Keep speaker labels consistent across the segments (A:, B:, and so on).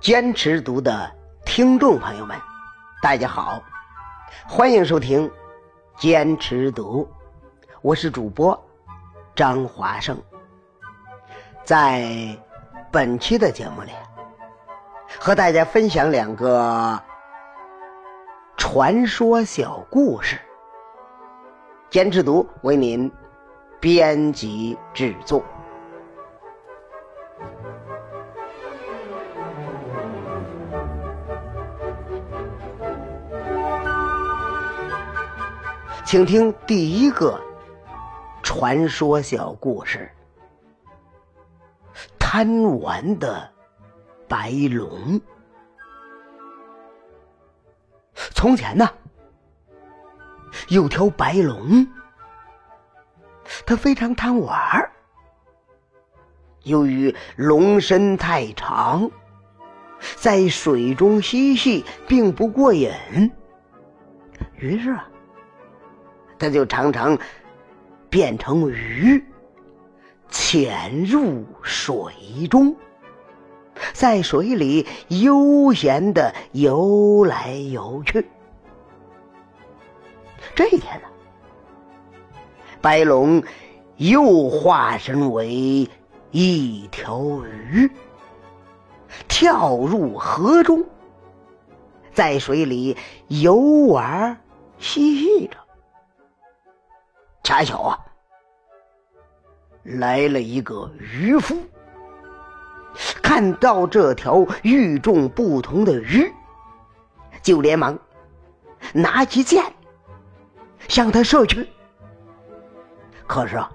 A: 坚持读的听众朋友们，大家好，欢迎收听坚持读，我是主播张华胜。在本期的节目里，和大家分享两个传说小故事。坚持读为您编辑制作。请听第一个传说小故事：贪玩的白龙。从前呢，有条白龙，它非常贪玩儿。由于龙身太长，在水中嬉戏并不过瘾，于是啊。他就常常变成鱼，潜入水中，在水里悠闲的游来游去。这一天呢，白龙又化身为一条鱼，跳入河中，在水里游玩嬉戏着。恰巧啊，来了一个渔夫，看到这条与众不同的鱼，就连忙拿起箭向他射去。可是啊，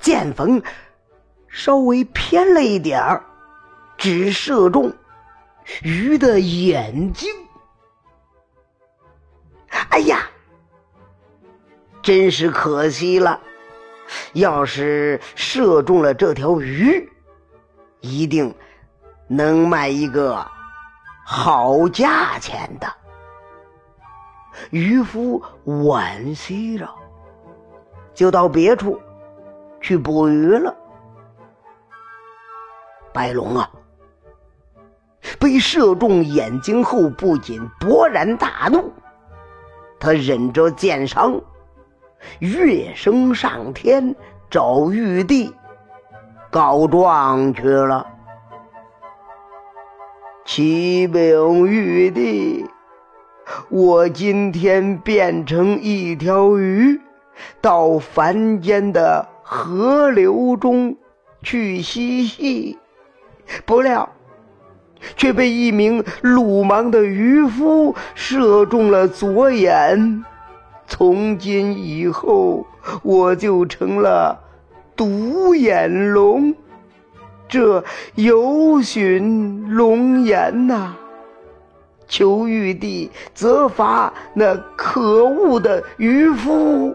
A: 箭锋稍微偏了一点儿，只射中鱼的眼睛。哎呀！真是可惜了，要是射中了这条鱼，一定能卖一个好价钱的。渔夫惋惜着，就到别处去捕鱼了。白龙啊，被射中眼睛后，不仅勃然大怒，他忍着箭伤。跃升上天，找玉帝告状去了。启禀玉帝，我今天变成一条鱼，到凡间的河流中去嬉戏，不料却被一名鲁莽的渔夫射中了左眼。从今以后，我就成了独眼龙，这有损龙颜呐！求玉帝责罚那可恶的渔夫。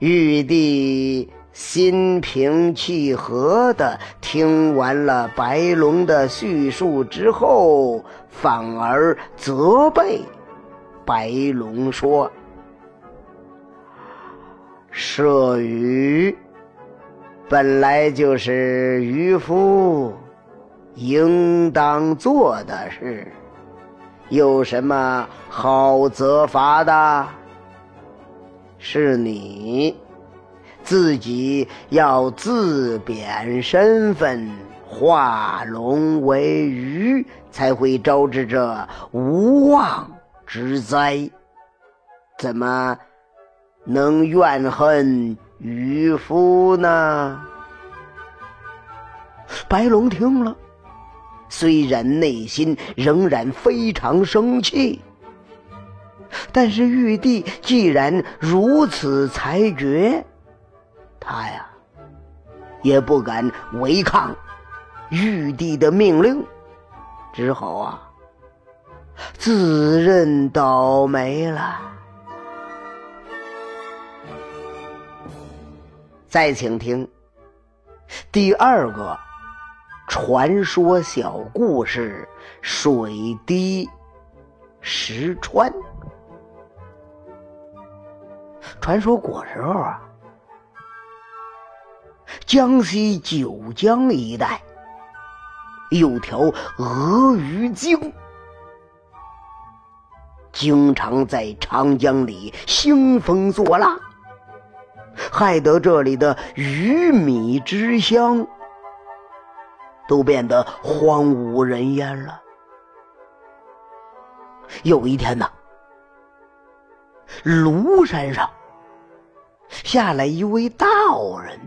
A: 玉帝心平气和的听完了白龙的叙述之后，反而责备。白龙说：“射鱼本来就是渔夫应当做的事，有什么好责罚的？是你自己要自贬身份，化龙为鱼，才会招致这无妄。”之灾，怎么能怨恨渔夫呢？白龙听了，虽然内心仍然非常生气，但是玉帝既然如此裁决，他呀也不敢违抗玉帝的命令，只好啊。自认倒霉了。再请听第二个传说小故事：水滴石穿。传说古时候啊，江西九江一带有条鳄鱼精，经常在长江里兴风作浪，害得这里的鱼米之乡都变得荒无人烟了。有一天呢，庐山上下来一位道人。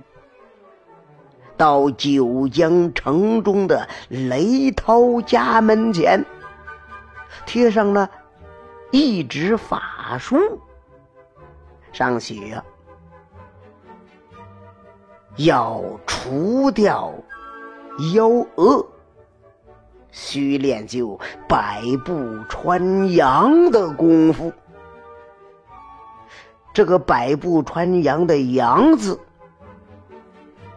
A: 到九江城中的雷涛家门前，贴上了一纸法书，上写：要除掉妖恶，需练就百步穿杨的功夫。这个“百步穿杨”的“杨”字。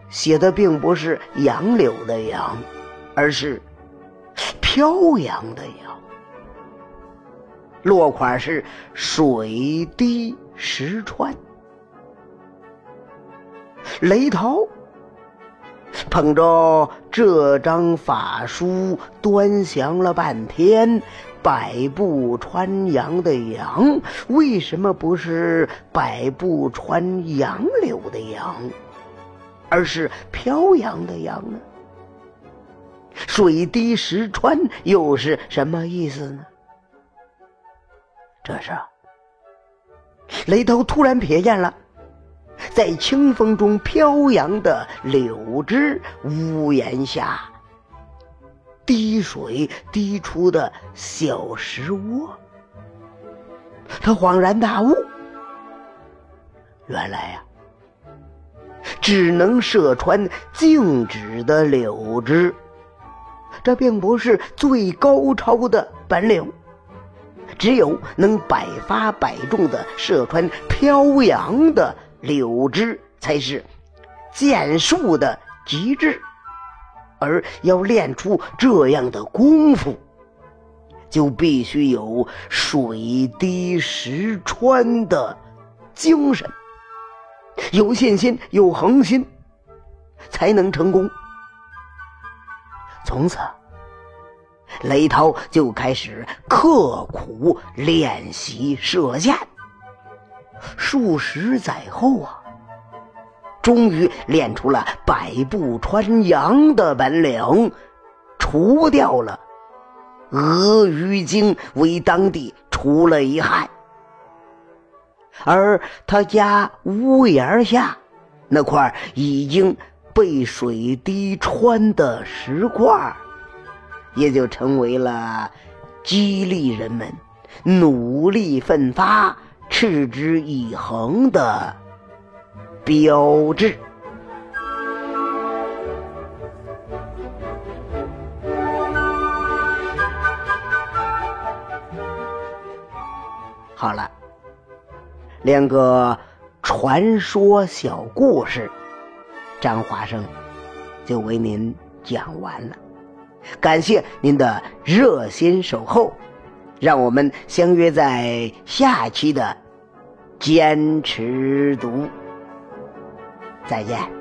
A: 写的并不是杨柳的杨，而是飘扬的扬。落款是水滴石穿。雷涛捧着这张法书端详了半天，百步穿杨的杨，为什么不是百步穿杨柳的杨？而是飘扬的扬呢？水滴石穿又是什么意思呢？这时，雷涛突然瞥见了在清风中飘扬的柳枝屋檐下滴水滴出的小石窝，他恍然大悟，原来呀。只能射穿静止的柳枝，这并不是最高超的本领。只有能百发百中的射穿飘扬的柳枝，才是剑术的极致。而要练出这样的功夫，就必须有水滴石穿的精神。有信心，有恒心，才能成功。从此，雷涛就开始刻苦练习射箭。数十载后啊，终于练出了百步穿杨的本领，除掉了鳄鱼精，为当地除了一害。而他家屋檐下那块已经被水滴穿的石块，也就成为了激励人们努力奋发、持之以恒的标志。好了。两个传说小故事，张华生就为您讲完了。感谢您的热心守候，让我们相约在下期的坚持读。再见。